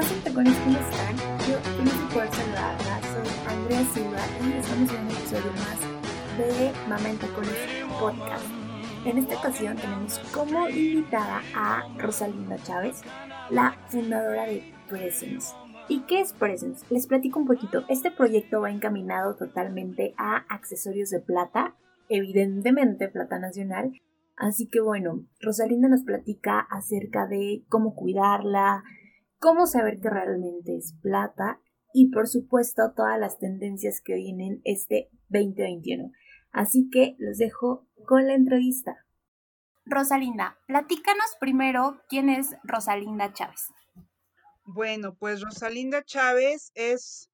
¿cómo están? Yo de poder saludarla, soy Andrea Silva y estamos en un episodio más de Mamá en Tacones Podcast. En esta ocasión tenemos como invitada a Rosalinda Chávez, la fundadora de Presence. ¿Y qué es Presence? Les platico un poquito. Este proyecto va encaminado totalmente a accesorios de plata, evidentemente plata nacional, Así que bueno, Rosalinda nos platica acerca de cómo cuidarla, cómo saber que realmente es plata y por supuesto todas las tendencias que vienen este 2021. Así que los dejo con la entrevista. Rosalinda, platícanos primero quién es Rosalinda Chávez. Bueno, pues Rosalinda Chávez es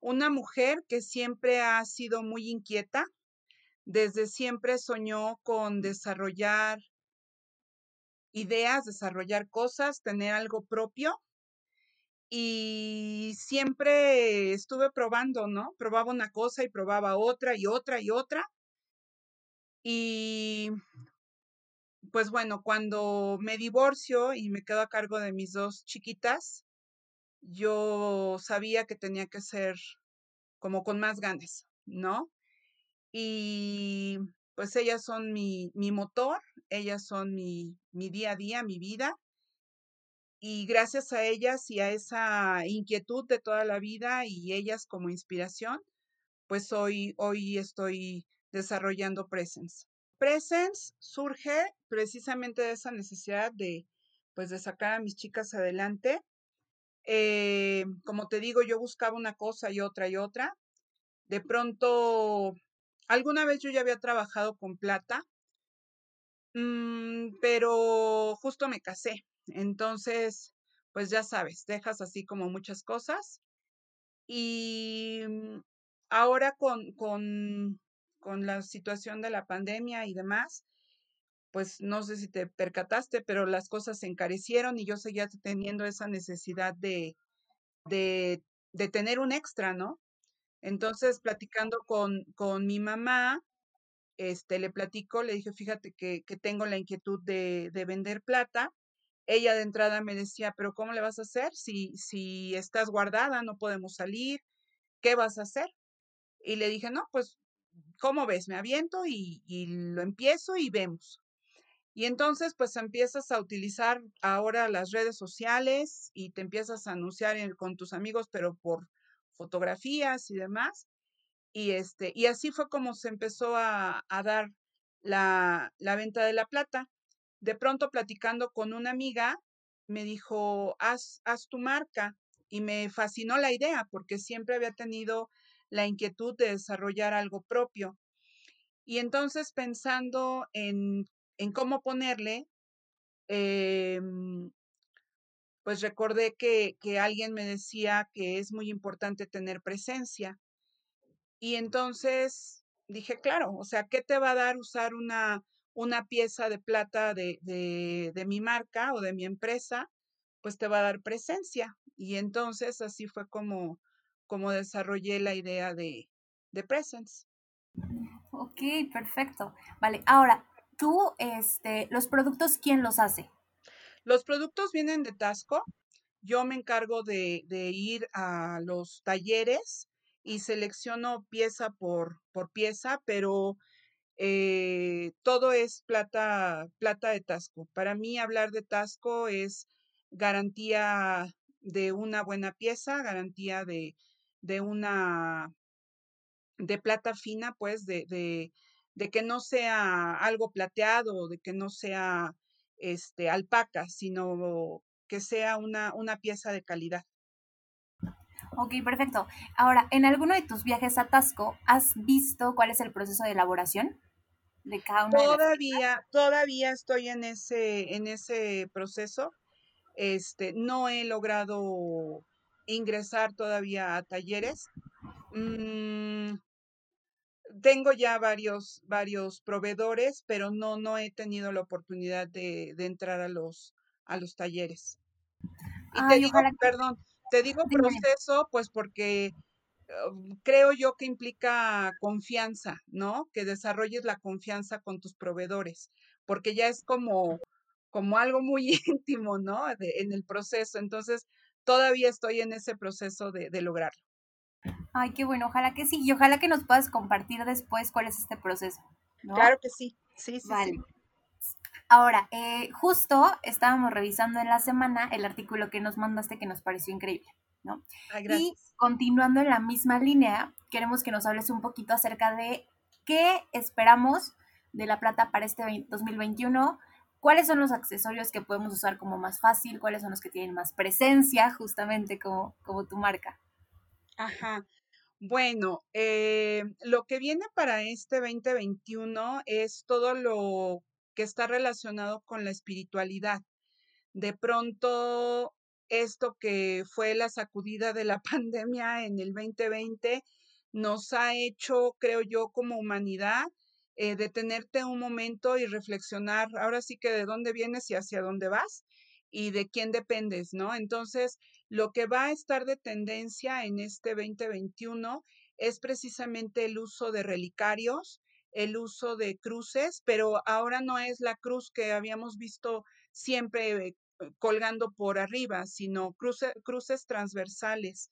una mujer que siempre ha sido muy inquieta, desde siempre soñó con desarrollar ideas, desarrollar cosas, tener algo propio. Y siempre estuve probando, ¿no? Probaba una cosa y probaba otra y otra y otra. Y pues bueno, cuando me divorcio y me quedo a cargo de mis dos chiquitas, yo sabía que tenía que ser como con más ganas, ¿no? y pues ellas son mi, mi motor, ellas son mi, mi día a día, mi vida. Y gracias a ellas y a esa inquietud de toda la vida y ellas como inspiración, pues hoy, hoy estoy desarrollando Presence. Presence surge precisamente de esa necesidad de, pues, de sacar a mis chicas adelante. Eh, como te digo, yo buscaba una cosa y otra y otra. De pronto Alguna vez yo ya había trabajado con plata, mm, pero justo me casé. Entonces, pues ya sabes, dejas así como muchas cosas. Y mm, ahora con, con, con la situación de la pandemia y demás, pues no sé si te percataste, pero las cosas se encarecieron y yo seguía teniendo esa necesidad de, de, de tener un extra, ¿no? Entonces, platicando con, con mi mamá, este, le platico, le dije, fíjate que, que tengo la inquietud de, de, vender plata. Ella de entrada me decía, pero ¿cómo le vas a hacer? Si, si estás guardada, no podemos salir, ¿qué vas a hacer? Y le dije, no, pues, ¿cómo ves? Me aviento y, y lo empiezo y vemos. Y entonces, pues empiezas a utilizar ahora las redes sociales y te empiezas a anunciar con tus amigos, pero por fotografías y demás. Y, este, y así fue como se empezó a, dar la, la, venta de la plata. De pronto, platicando con una amiga, me dijo, haz, haz tu marca. Y me fascinó la idea porque siempre había tenido la inquietud de desarrollar algo propio. Y entonces, pensando en, en cómo ponerle, eh, pues recordé que, que alguien me decía que es muy importante tener presencia. Y entonces dije, claro, o sea, ¿qué te va a dar usar una, una pieza de plata de, de, de, mi marca o de mi empresa? Pues te va a dar presencia. Y entonces así fue como, como desarrollé la idea de, de Presence. Ok, perfecto. Vale, ahora, tú, este, los productos, ¿quién los hace? Los productos vienen de Tasco. Yo me encargo de, ir a los talleres y selecciono pieza por, por pieza, pero eh, todo es plata, plata de Tasco. Para mí hablar de Tasco es garantía de una buena pieza, garantía de, de una de plata fina, pues, de, de, de, que no sea algo plateado, de que no sea este, alpaca, sino que sea una, una pieza de calidad. Ok, perfecto. Ahora, ¿en alguno de tus viajes a Tasco has visto cuál es el proceso de elaboración de cada una Todavía, todavía estoy en ese, en ese proceso. Este, no he logrado ingresar todavía a talleres. Mm, tengo ya varios, varios proveedores, pero no, no he tenido la oportunidad de, de entrar a los, a los talleres. Y te digo, perdón, te digo proceso, pues porque creo yo que implica confianza, ¿no? Que desarrolles la confianza con tus proveedores, porque ya es como, como algo muy íntimo, ¿no? en el proceso. Entonces, todavía estoy en ese proceso de, lograrlo. Ay, qué bueno, ojalá que sí, y ojalá que nos puedas compartir después cuál es este proceso. Claro que sí, sí, sí. Vale. Ahora, eh, justo estábamos revisando en la semana el artículo que nos mandaste que nos pareció increíble, ¿no? y continuando en la misma línea, queremos que nos hables un poquito acerca de qué esperamos de la plata para este 2021, cuáles son los accesorios que podemos usar como más fácil, cuáles son los que tienen más presencia, justamente como, como tu marca. Ajá. Bueno, eh, lo que viene para este 2021 es todo lo que está relacionado con la espiritualidad. De pronto, esto que fue la sacudida de la pandemia en el 2020 nos ha hecho, creo yo, como humanidad, eh, detenerte un momento y reflexionar, ahora sí que de dónde vienes y hacia dónde vas y de quién dependes, ¿no? Entonces, lo que va a estar de tendencia en este 2021 es precisamente el uso de relicarios, el uso de cruces, pero ahora no es la cruz que habíamos visto siempre eh, colgando por arriba, sino cruces transversales.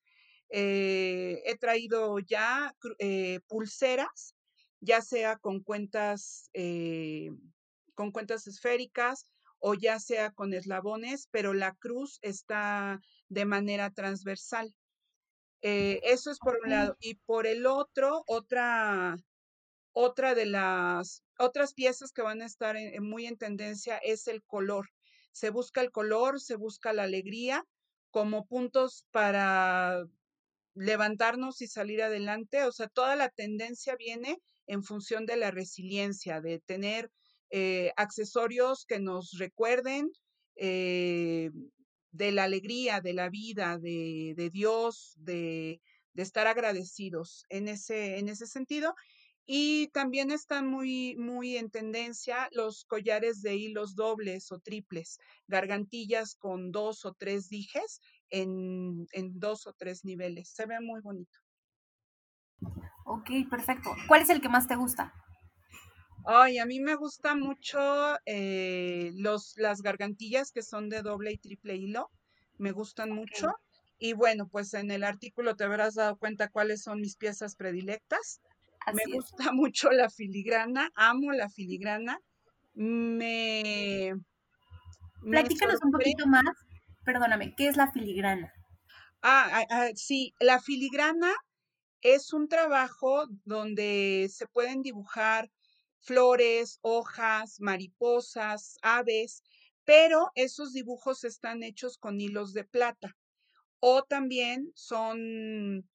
Eh, he traído ya eh, pulseras, ya sea con cuentas, con cuentas esféricas o ya sea con eslabones, pero la cruz está de manera transversal. eso es por un lado. Y por el otro, otra otra de las otras piezas que van a estar muy en tendencia es el color. Se busca el color, se busca la alegría como puntos para levantarnos y salir adelante. O sea, toda la tendencia viene en función de la resiliencia, de tener eh, accesorios que nos recuerden eh, de la alegría, de la vida, de, de Dios, de, de, estar agradecidos en ese, en ese sentido. Y también están muy, muy en tendencia los collares de hilos dobles o triples, gargantillas con dos o tres dijes en, en dos o tres niveles. Se ve muy bonito. Ok, perfecto. ¿Cuál es el que más te gusta? Ay, a mí me gusta mucho eh, los, las gargantillas que son de doble y triple hilo. Me gustan mucho. Y bueno, pues en el artículo te habrás dado cuenta cuáles son mis piezas predilectas me gusta mucho la filigrana, amo la filigrana. Me. Platícanos un poquito más, perdóname, ¿qué es la filigrana? Ah, ah, ah, sí, la filigrana es un trabajo donde se pueden dibujar flores, hojas, mariposas, aves, pero esos dibujos están hechos con hilos de plata o también son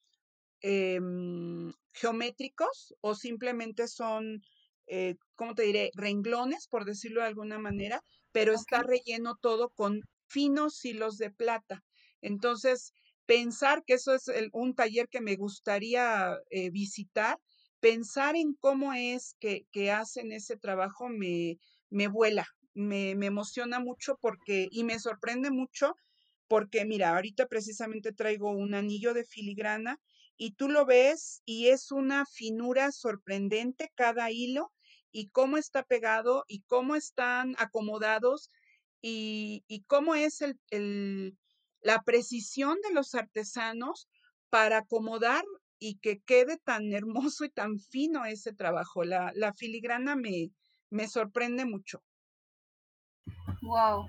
Em, geométricos o simplemente son, eh, ¿cómo te diré? Renglones, por decirlo de alguna manera, pero está relleno todo con finos hilos de plata. Entonces, pensar que eso es un taller que me gustaría eh, visitar, pensar en cómo es que, hacen ese trabajo me, me vuela, me, me, emociona mucho porque, y me sorprende mucho porque, mira, ahorita precisamente traigo un anillo de filigrana y tú lo ves y es una finura sorprendente cada hilo y cómo está pegado y cómo están acomodados y, cómo es el, la precisión de los artesanos para acomodar y que quede tan hermoso y tan fino ese trabajo. La, la filigrana me, me sorprende mucho. Wow.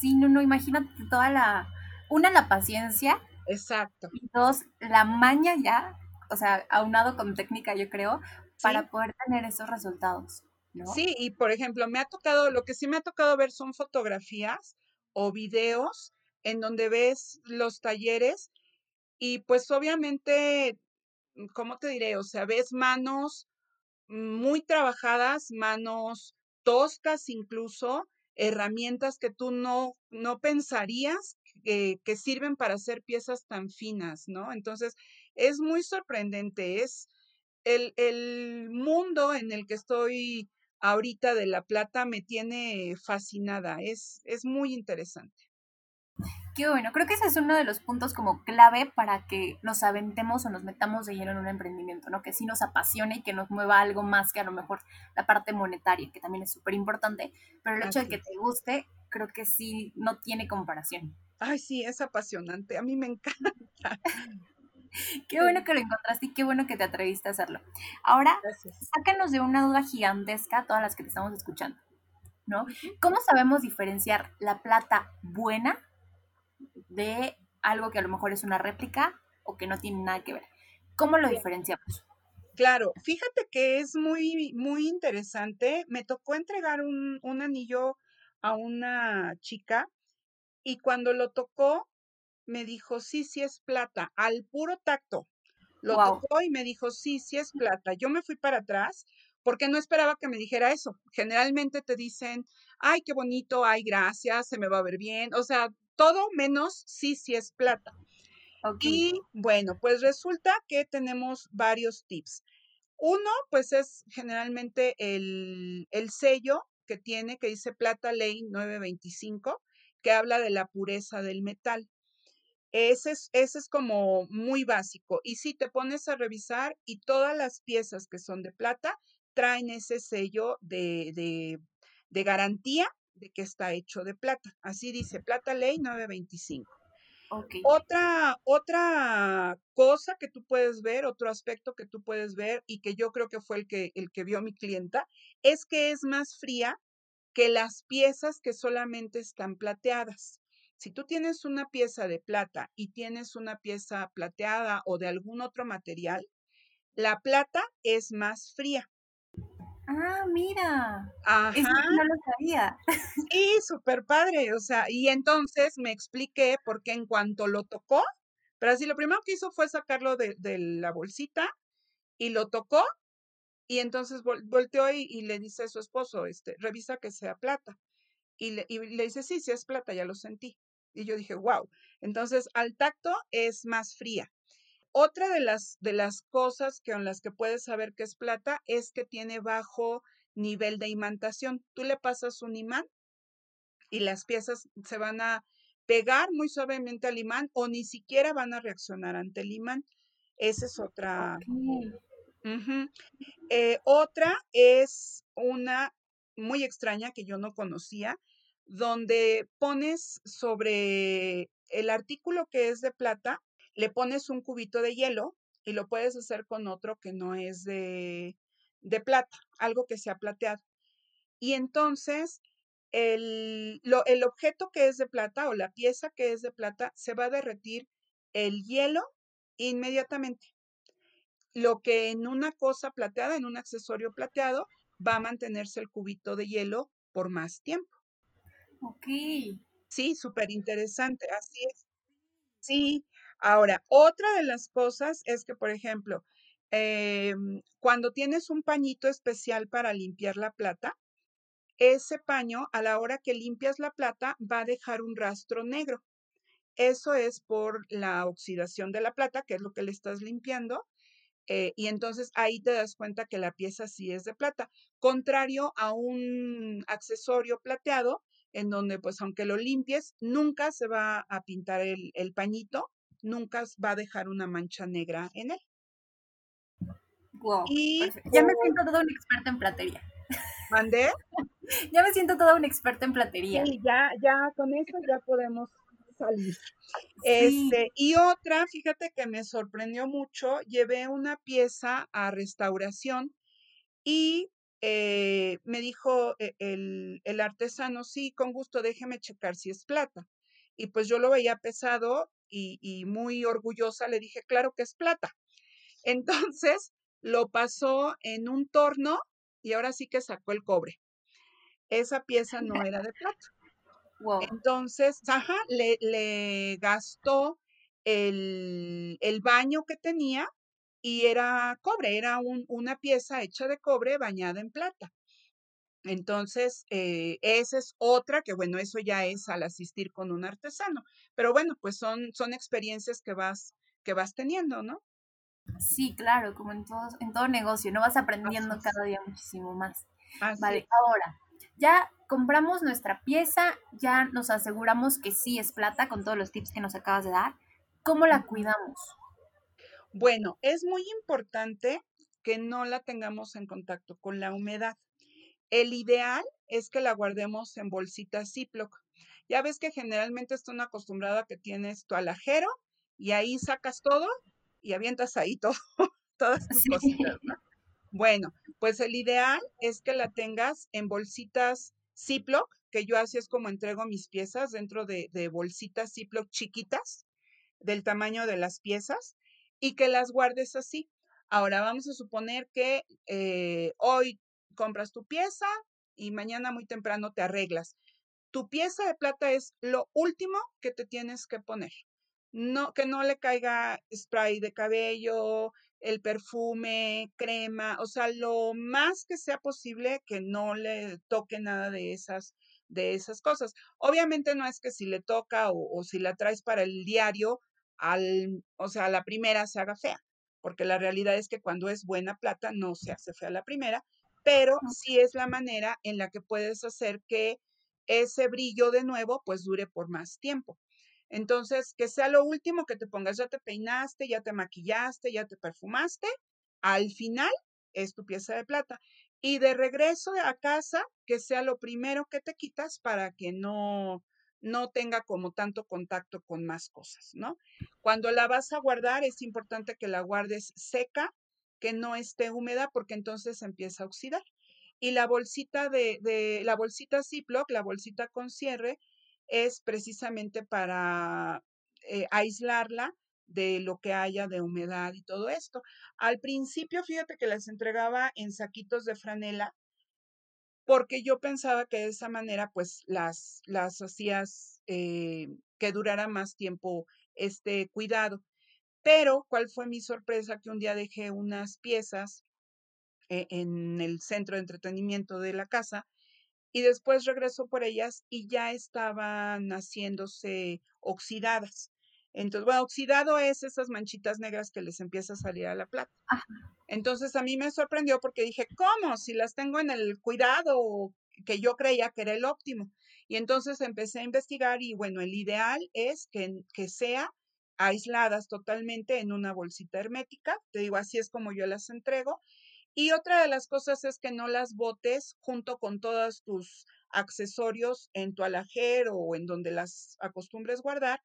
Sí, no, no, imagínate toda la, una, la paciencia Exacto. Y dos, la maña ya, o sea, aunado con técnica, yo creo, para poder tener esos resultados. ¿no? Sí, y por ejemplo, me ha tocado, lo que sí me ha tocado ver son fotografías o videos en donde ves los talleres y pues obviamente, ¿cómo te diré? O sea, ves manos muy trabajadas, manos toscas incluso, herramientas que tú no, no pensarías que, sirven para hacer piezas tan finas, ¿no? Entonces, es muy sorprendente, es el, el mundo en el que estoy ahorita de La Plata me tiene fascinada, es, es muy interesante. Qué bueno, creo que ese es uno de los puntos como clave para que nos aventemos o nos metamos de lleno en un emprendimiento, ¿no? Que sí nos apasione y que nos mueva algo más que a lo mejor la parte monetaria, que también es súper importante, pero el hecho de que te guste, creo que sí no tiene comparación. Ay, sí, es apasionante. A mí me encanta. Qué bueno que lo encontraste y qué bueno que te atreviste a hacerlo. Ahora, sácanos de una duda gigantesca a todas las que te estamos escuchando, ¿no? ¿Cómo sabemos diferenciar la plata buena de algo que a lo mejor es una réplica o que no tiene nada que ver? ¿Cómo lo diferenciamos? Claro, fíjate que es muy, muy interesante. Me tocó entregar un, un anillo a una chica y cuando lo tocó, me dijo, sí, sí es plata, al puro tacto. Lo tocó y me dijo, sí, sí es plata. Yo me fui para atrás porque no esperaba que me dijera eso. Generalmente te dicen, ay, qué bonito, ay, gracias, se me va a ver bien. O sea, todo menos sí, sí es plata. Y bueno, pues resulta que tenemos varios tips. Uno, pues es generalmente el, el sello que tiene, que dice Plata Ley 925, que habla de la pureza del metal. Ese es, ese es como muy básico. Y si te pones a revisar y todas las piezas que son de plata traen ese sello de, de, de garantía de que está hecho de plata. Así dice Plata Ley 925. Okay. Otra, otra cosa que tú puedes ver, otro aspecto que tú puedes ver y que yo creo que fue el que, el que vio mi clienta, es que es más fría que las piezas que solamente están plateadas. Si tú tienes una pieza de plata y tienes una pieza plateada o de algún otro material, la plata es más fría. Ah, mira. Ajá. no lo sabía. Sí, súper padre. O sea, y entonces me expliqué porque en cuanto lo tocó, pero así lo primero que hizo fue sacarlo de, la bolsita y lo tocó y entonces volteó y, y, le dice a su esposo, este, revisa que sea plata. Y le, y le dice, sí, sí es plata, ya lo sentí. Y yo dije, wow. Entonces, al tacto es más fría. Otra de las, de las cosas que, con las que puedes saber que es plata es que tiene bajo nivel de imantación. Tú le pasas un imán y las piezas se van a pegar muy suavemente al imán o ni siquiera van a reaccionar ante el imán. Esa es otra. Eh, otra es una muy extraña que yo no conocía, donde pones sobre el artículo que es de plata, le pones un cubito de hielo y lo puedes hacer con otro que no es de, de plata, algo que sea plateado. Y entonces el, el objeto que es de plata o la pieza que es de plata se va a derretir el hielo inmediatamente. Lo que en una cosa plateada, en un accesorio plateado, va a mantenerse el cubito de hielo por más tiempo. Ok. Sí, súper interesante, así es. Sí, ahora, otra de las cosas es que, por ejemplo, em, cuando tienes un pañito especial para limpiar la plata, ese paño, a la hora que limpias la plata, va a dejar un rastro negro. Eso es por la oxidación de la plata, que es lo que le estás limpiando, eh, y entonces ahí te das cuenta que la pieza sí es de plata, contrario a un accesorio plateado en donde pues aunque lo limpies, nunca se va a pintar el, pañito, nunca va a dejar una mancha negra en él. Wow. Y ya me siento toda una experta en platería. ¿Mandé? ya me siento toda una experta en platería. Sí, ya, ya con eso ya podemos salir. Este, y otra, fíjate que me sorprendió mucho, llevé una pieza a restauración y eh, me dijo e, el, artesano, sí, con gusto, déjeme checar si es plata. Y pues yo lo veía pesado y, y muy orgullosa le dije, claro que es plata. Entonces lo pasó en un torno y ahora sí que sacó el cobre. Esa pieza no era de plata. Entonces, ajá, le, le gastó el, el, baño que tenía y era cobre, era una pieza hecha de cobre bañada en plata. Entonces, eh, esa es otra que, bueno, eso ya es al asistir con un artesano. Pero bueno, pues son, son experiencias que vas, que vas teniendo, ¿no? Sí, claro, como en todo, en todo negocio, ¿no? Vas aprendiendo cada día muchísimo más. vale, ahora, ya compramos nuestra pieza, ya nos aseguramos que sí es plata con todos los tips que nos acabas de dar. ¿Cómo la cuidamos? Bueno, es muy importante que no la tengamos en contacto con la humedad. El ideal es que la guardemos en bolsitas Ziploc. Ya ves que generalmente están acostumbrados a que tienes tu alajero y ahí sacas todo y avientas ahí todo, todas tus cositas, ¿no? Bueno, pues el ideal es que la tengas en bolsitas Ziploc, que yo así es como entrego mis piezas dentro de, bolsitas Ziploc chiquitas, del tamaño de las piezas, y que las guardes así. Ahora vamos a suponer que eh, hoy compras tu pieza y mañana muy temprano te arreglas. Tu pieza de plata es lo último que te tienes que poner. No, que no le caiga spray de cabello, el perfume, crema, o sea, lo más que sea posible que no le toque nada de esas, de esas cosas. Obviamente no es que si le toca o, o si la traes para el diario, al, o sea, la primera se haga fea, porque la realidad es que cuando es buena plata no se hace fea la primera, pero sí es la manera en la que puedes hacer que ese brillo de nuevo pues dure por más tiempo. Entonces, que sea lo último que te pongas, ya te peinaste, ya te maquillaste, ya te perfumaste, al final es tu pieza de plata. Y de regreso a casa, que sea lo primero que te quitas para que no, no tenga como tanto contacto con más cosas, ¿no? Cuando la vas a guardar, es importante que la guardes seca, que no esté húmeda, porque entonces empieza a oxidar. Y la bolsita de, de la bolsita Ziploc, la bolsita con cierre, es precisamente para eh, aislarla de lo que haya de humedad y todo esto. Al principio, fíjate que las entregaba en saquitos de franela, porque yo pensaba que de esa manera, pues, las, las hacías eh, que durara más tiempo este cuidado. Pero, ¿cuál fue mi sorpresa? Que un día dejé unas piezas eh, en el centro de entretenimiento de la casa y después regresó por ellas y ya estaban haciéndose oxidadas. Entonces, bueno, oxidado es esas manchitas negras que les empieza a salir a la plata. Entonces, a mí me sorprendió porque dije, ¿cómo? Si las tengo en el cuidado que yo creía que era el óptimo. Y entonces empecé a investigar y bueno, el ideal es que, que sea aisladas totalmente en una bolsita hermética. Te digo, así es como yo las entrego. Y otra de las cosas es que no las botes junto con todos tus accesorios en tu alajero o en donde las acostumbres guardar,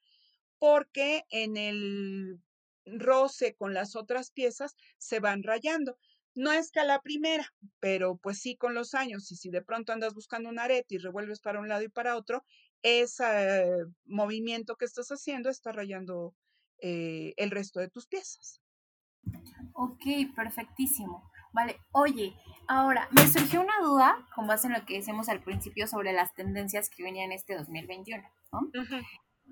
porque en el roce con las otras piezas se van rayando. No es que a la primera, pero pues sí con los años. Y si de pronto andas buscando un arete y revuelves para un lado y para otro, ese movimiento que estás haciendo está rayando eh, el resto de tus piezas. Ok, perfectísimo. Vale, oye, ahora me surgió una duda con base en lo que decimos al principio sobre las tendencias que venían este 2021.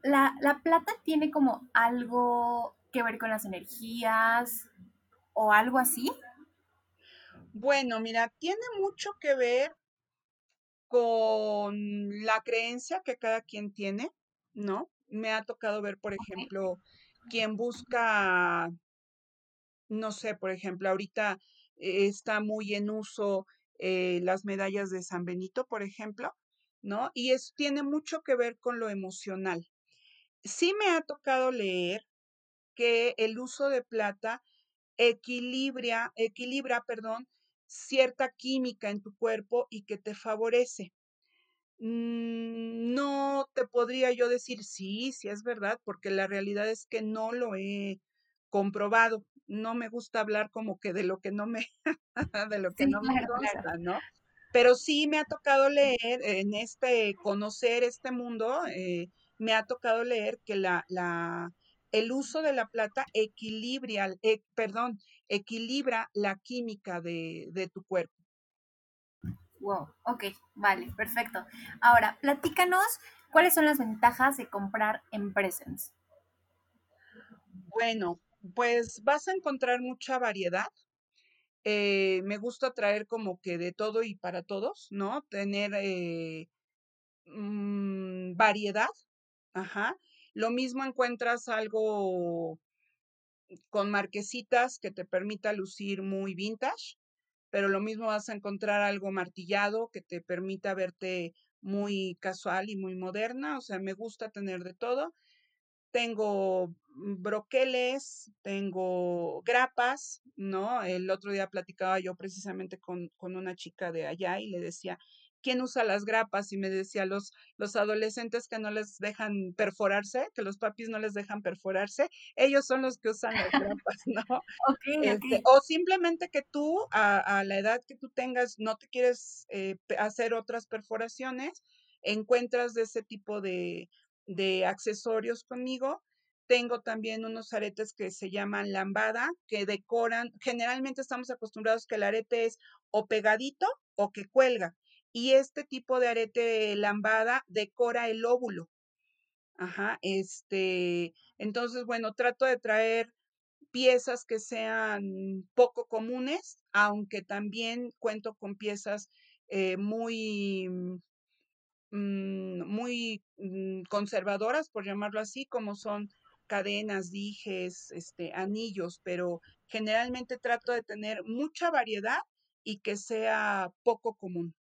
la, la plata tiene como algo que ver con las energías o algo así. Bueno, mira, tiene mucho que ver con la creencia que cada quien tiene, ¿no? Me ha tocado ver, por ejemplo, quien busca, no sé, por ejemplo, ahorita está muy en uso eh, las medallas de San Benito, por ejemplo, ¿no? Y eso tiene mucho que ver con lo emocional. Sí me ha tocado leer que el uso de plata equilibra, equilibra, perdón, cierta química en tu cuerpo y que te favorece. Mm, no te podría yo decir sí, sí es verdad, porque la realidad es que no lo he comprobado. No me gusta hablar como que de lo que no me, de lo que no me gusta, ¿no? Pero sí me ha tocado leer en este, conocer este mundo, eh, me ha tocado leer que la, la, el uso de la plata equilibra, eh, perdón, equilibra la química de, de tu cuerpo. Wow, ok, vale, perfecto. Ahora, platícanos cuáles son las ventajas de comprar en Presence. Bueno, pues vas a encontrar mucha variedad. Eh, me gusta traer como que de todo y para todos, ¿no? Tener eh, mm, variedad. Ajá. Lo mismo encuentras algo con marquesitas que te permita lucir muy vintage, pero lo mismo vas a encontrar algo martillado que te permita verte muy casual y muy moderna. O sea, me gusta tener de todo tengo broqueles, tengo grapas, ¿no? El otro día platicaba yo precisamente con, con una chica de allá y le decía, quién usa las grapas y me decía los, los adolescentes que no les dejan perforarse, que los papis no les dejan perforarse, ellos son los que usan las grapas, ¿no? Este, o simplemente que tú a, la edad que tú tengas no te quieres eh, hacer otras perforaciones, encuentras de ese tipo de, de accesorios conmigo tengo también unos aretes que se llaman lambada, que decoran, generalmente estamos acostumbrados que el arete es o pegadito o que cuelga. Y este tipo de arete lambada decora el óvulo. Ajá, este, entonces, bueno, trato de traer piezas que sean poco comunes, aunque también cuento con piezas eh, muy, mm, muy mm, conservadoras, por llamarlo así, como son cadenas, dijes, este, anillos, pero generalmente trato de tener mucha variedad y que sea poco común.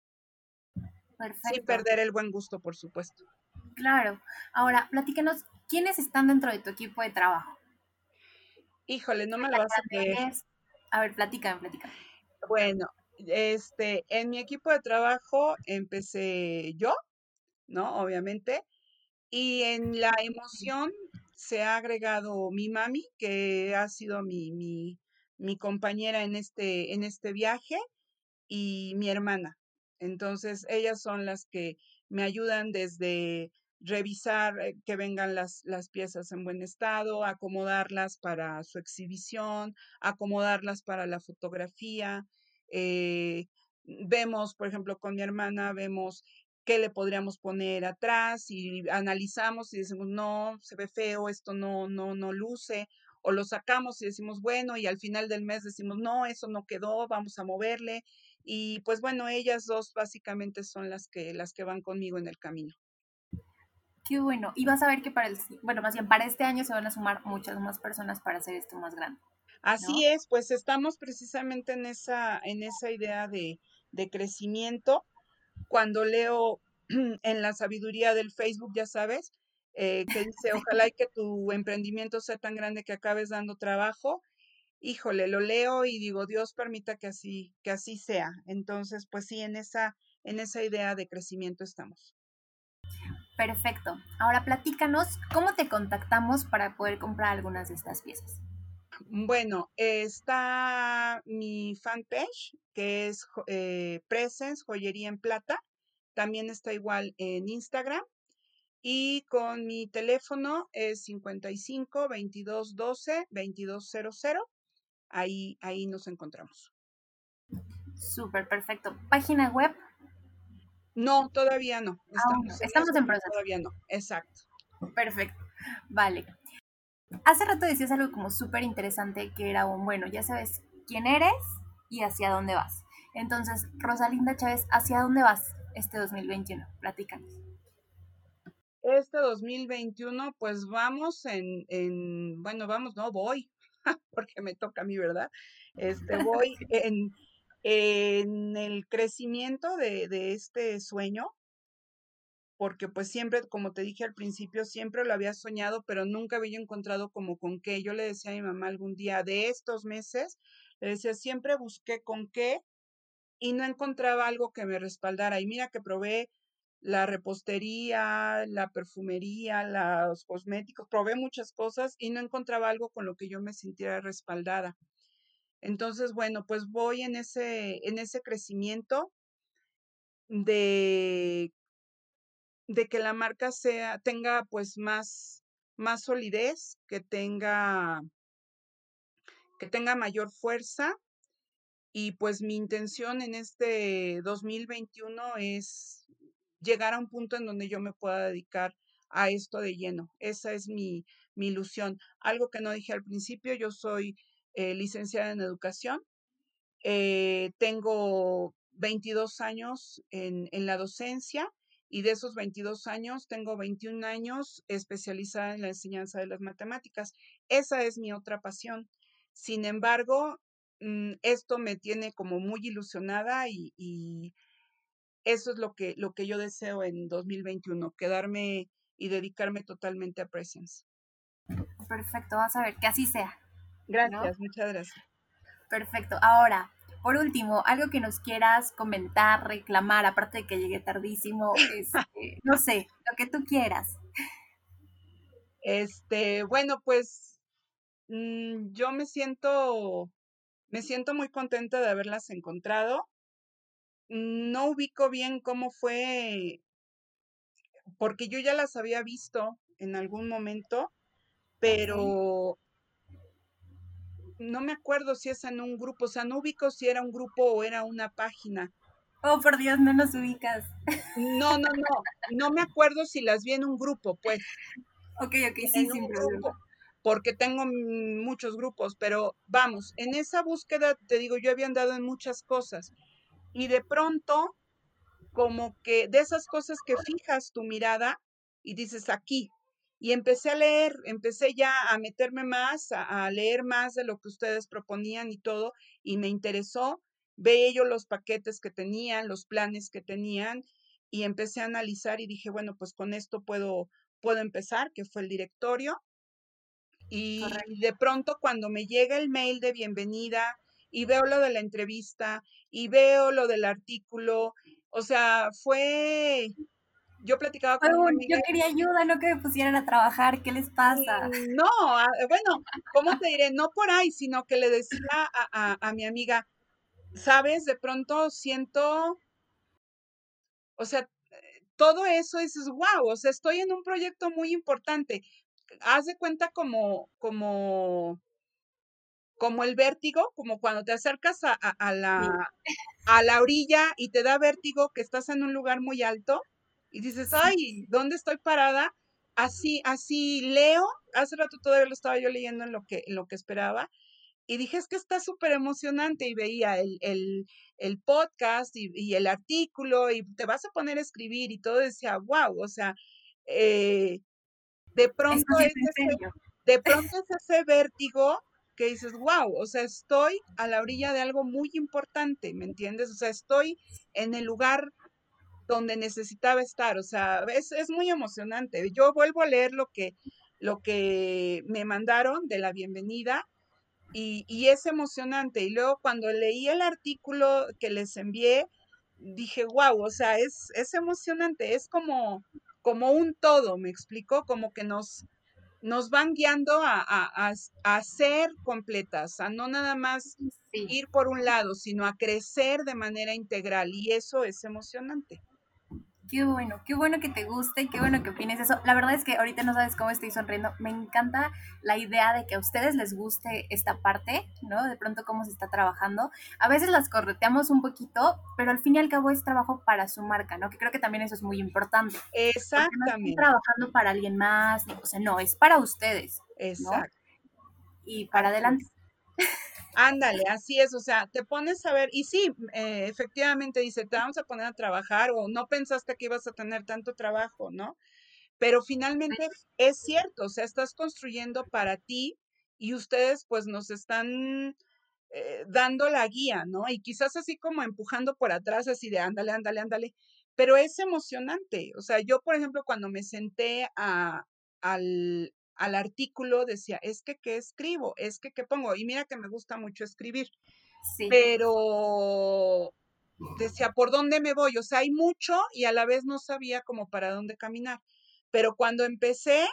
Perfecto. Sin perder el buen gusto, por supuesto. Claro. Ahora, platícanos, ¿quiénes están dentro de tu equipo de trabajo? Híjole, no me lo vas a creer. A ver, platícame, platícame. Bueno, este, en mi equipo de trabajo empecé yo, ¿no? Obviamente. Y en la emoción se ha agregado mi mami, que ha sido mi, mi, mi compañera en este, en este viaje, y mi hermana. Entonces, ellas son las que me ayudan desde revisar eh, que vengan las, las piezas en buen estado, acomodarlas para su exhibición, acomodarlas para la fotografía. Eh, vemos, por ejemplo, con mi hermana, vemos qué le podríamos poner atrás y analizamos y decimos, no, se ve feo, esto no, no, no luce, o lo sacamos y decimos, bueno, y al final del mes decimos, no, eso no quedó, vamos a moverle. Y pues bueno, ellas dos básicamente son las que, las que van conmigo en el camino. Qué bueno. Y vas a ver que para el, bueno, más bien para este año se van a sumar muchas más personas para hacer esto más grande. Así es, pues estamos precisamente en esa, en esa idea de, de crecimiento cuando leo en la sabiduría del Facebook, ya sabes, eh, que dice, ojalá y que tu emprendimiento sea tan grande que acabes dando trabajo. Híjole, lo leo y digo, Dios permita que así, que así sea. Entonces, pues sí, en esa, en esa idea de crecimiento estamos. Perfecto. Ahora platícanos cómo te contactamos para poder comprar algunas de estas piezas. Bueno, está mi fanpage, que es eh, Presence Joyería en Plata. También está igual en Instagram. Y con mi teléfono es 55 22 12 2200. Ahí, ahí nos encontramos. Súper, perfecto. ¿Página web? No, todavía no. Estamos, estamos en proceso. Todavía no, exacto. Perfecto. Vale. Hace rato decías algo como súper interesante que era un, bueno, ya sabes quién eres y hacia dónde vas. Entonces, Rosalinda Chávez, ¿hacia dónde vas este 2021? Platícanos. Este 2021, pues vamos en, en bueno, vamos, no, voy, porque me toca a mí, ¿verdad? Este, voy en, en el crecimiento de, de este sueño, porque pues siempre, como te dije al principio, siempre lo había soñado, pero nunca había encontrado como con qué. Yo le decía a mi mamá algún día de estos meses, le decía, siempre busqué con qué y no encontraba algo que me respaldara. Y mira que probé la repostería, la perfumería, los cosméticos, probé muchas cosas y no encontraba algo con lo que yo me sintiera respaldada. Entonces, bueno, pues voy en ese, en ese crecimiento de de que la marca sea, tenga pues más, más solidez, que tenga, que tenga mayor fuerza. Y pues mi intención en este 2021 es llegar a un punto en donde yo me pueda dedicar a esto de lleno. Esa es mi, mi ilusión. Algo que no dije al principio, yo soy eh, licenciada en educación. Eh, tengo 22 años en, en la docencia y de esos 22 años, tengo 21 años especializada en la enseñanza de las matemáticas. Esa es mi otra pasión. Sin embargo, mm, esto me tiene como muy ilusionada y, eso es lo que, lo que yo deseo en 2021, quedarme y dedicarme totalmente a Presence. Perfecto, vas a ver que así sea. Gracias, muchas gracias. Perfecto. Ahora, por último, algo que nos quieras comentar, reclamar, aparte de que llegué tardísimo, este, no sé, lo que tú quieras. Este, bueno, pues mm, yo me siento, me siento muy contenta de haberlas encontrado. No ubico bien cómo fue, porque yo ya las había visto en algún momento, pero no me acuerdo si es en un grupo, o sea, no ubico si era un grupo o era una página. Oh, por Dios, no nos ubicas. No, no, no, no me acuerdo si las vi en un grupo, pues. Ok, ok, sí, sin grupo, porque tengo muchos grupos, pero vamos, en esa búsqueda, te digo, yo había andado en muchas cosas y de pronto, como que de esas cosas que fijas tu mirada y dices aquí, y empecé a leer, empecé ya a meterme más, a, leer más de lo que ustedes proponían y todo, y me interesó. Ve yo los paquetes que tenían, los planes que tenían, y empecé a analizar y dije, bueno, pues con esto puedo, puedo empezar, que fue el directorio. Y de pronto cuando me llega el mail de bienvenida y veo lo de la entrevista y veo lo del artículo, o sea, fue yo platicaba con Yo quería ayuda, no que me pusieran a trabajar, ¿qué les pasa? Mm, no, bueno, ¿cómo te diré? No por ahí, sino que le decía a, mi amiga, sabes, de pronto siento, o sea, todo eso dices, wow, o sea, estoy en un proyecto muy importante. Haz de cuenta como, como, como el vértigo, como cuando te acercas a, a, la, a la orilla y te da vértigo que estás en un lugar muy alto y dices, ay, ¿dónde estoy parada? Así, así leo, hace rato todavía lo estaba yo leyendo en lo que, en lo que esperaba, y dije, es que está súper emocionante, y veía el, el, el podcast y, y, el artículo, y te vas a poner a escribir, y todo decía, wow, o sea, eh, de pronto es ese, de pronto es ese vértigo que dices, wow, o sea, estoy a la orilla de algo muy importante, ¿me entiendes? O sea, estoy en el lugar donde necesitaba estar. O sea, es, es muy emocionante. Yo vuelvo a leer lo que, lo que me mandaron de la bienvenida y, y, es emocionante. Y luego cuando leí el artículo que les envié, dije, wow, o sea, es, es emocionante, es como, como un todo, me explicó, como que nos, nos van guiando a, a, a, ser completas, a no nada más ir por un lado, sino a crecer de manera integral y eso es emocionante. Qué bueno, qué bueno que te guste, qué bueno que opines eso. La verdad es que ahorita no sabes cómo estoy sonriendo. Me encanta la idea de que a ustedes les guste esta parte, ¿no? De pronto cómo se está trabajando. A veces las correteamos un poquito, pero al fin y al cabo es trabajo para su marca, ¿no? Que creo que también eso es muy importante. Exactamente. No trabajando para alguien más, o sea, no, es para ustedes. Exacto. Y para adelante. Ándale, así es, o sea, te pones a ver, y sí, eh, efectivamente dice, te vamos a poner a trabajar o no pensaste que ibas a tener tanto trabajo, ¿no? Pero finalmente es cierto, o sea, estás construyendo para ti y ustedes pues nos están eh, dando la guía, ¿no? Y quizás así como empujando por atrás, así de ándale, ándale, ándale, pero es emocionante, o sea, yo por ejemplo cuando me senté a, al, al artículo decía, es que qué escribo, es que qué pongo. Y mira que me gusta mucho escribir. Sí. Pero decía, ¿por dónde me voy? O sea, hay mucho y a la vez no sabía como para dónde caminar. Pero cuando empecé,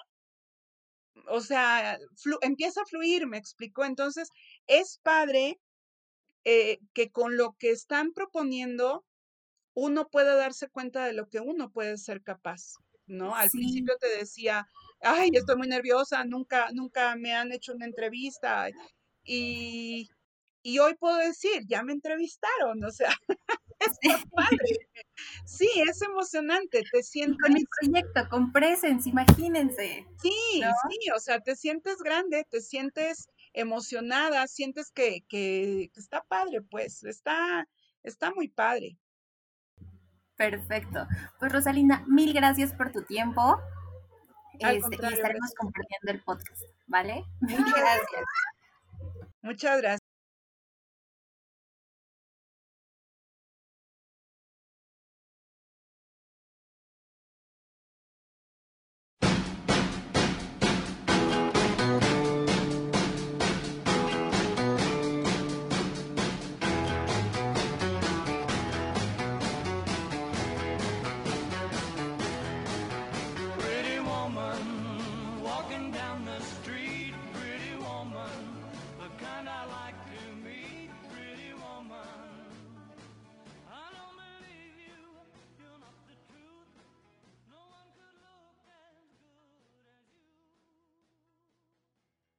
o sea, empieza a fluir, me explicó. Entonces, es padre eh, que con lo que están proponiendo, uno pueda darse cuenta de lo que uno puede ser capaz. ¿no? Al principio te decía, ay, estoy muy nerviosa, nunca, nunca me han hecho una entrevista. Y, y hoy puedo decir, ya me entrevistaron, o sea, es padre. Sí, es emocionante, te sientes... con el proyecto, con Presence, imagínense. Sí, sí, o sea, te sientes grande, te sientes emocionada, sientes que, que, que está padre, pues, está, está muy padre. Perfecto. Pues Rosalinda, mil gracias por tu tiempo. Este, y estaremos compartiendo el podcast, ¿vale? Muchas gracias. Muchas gracias.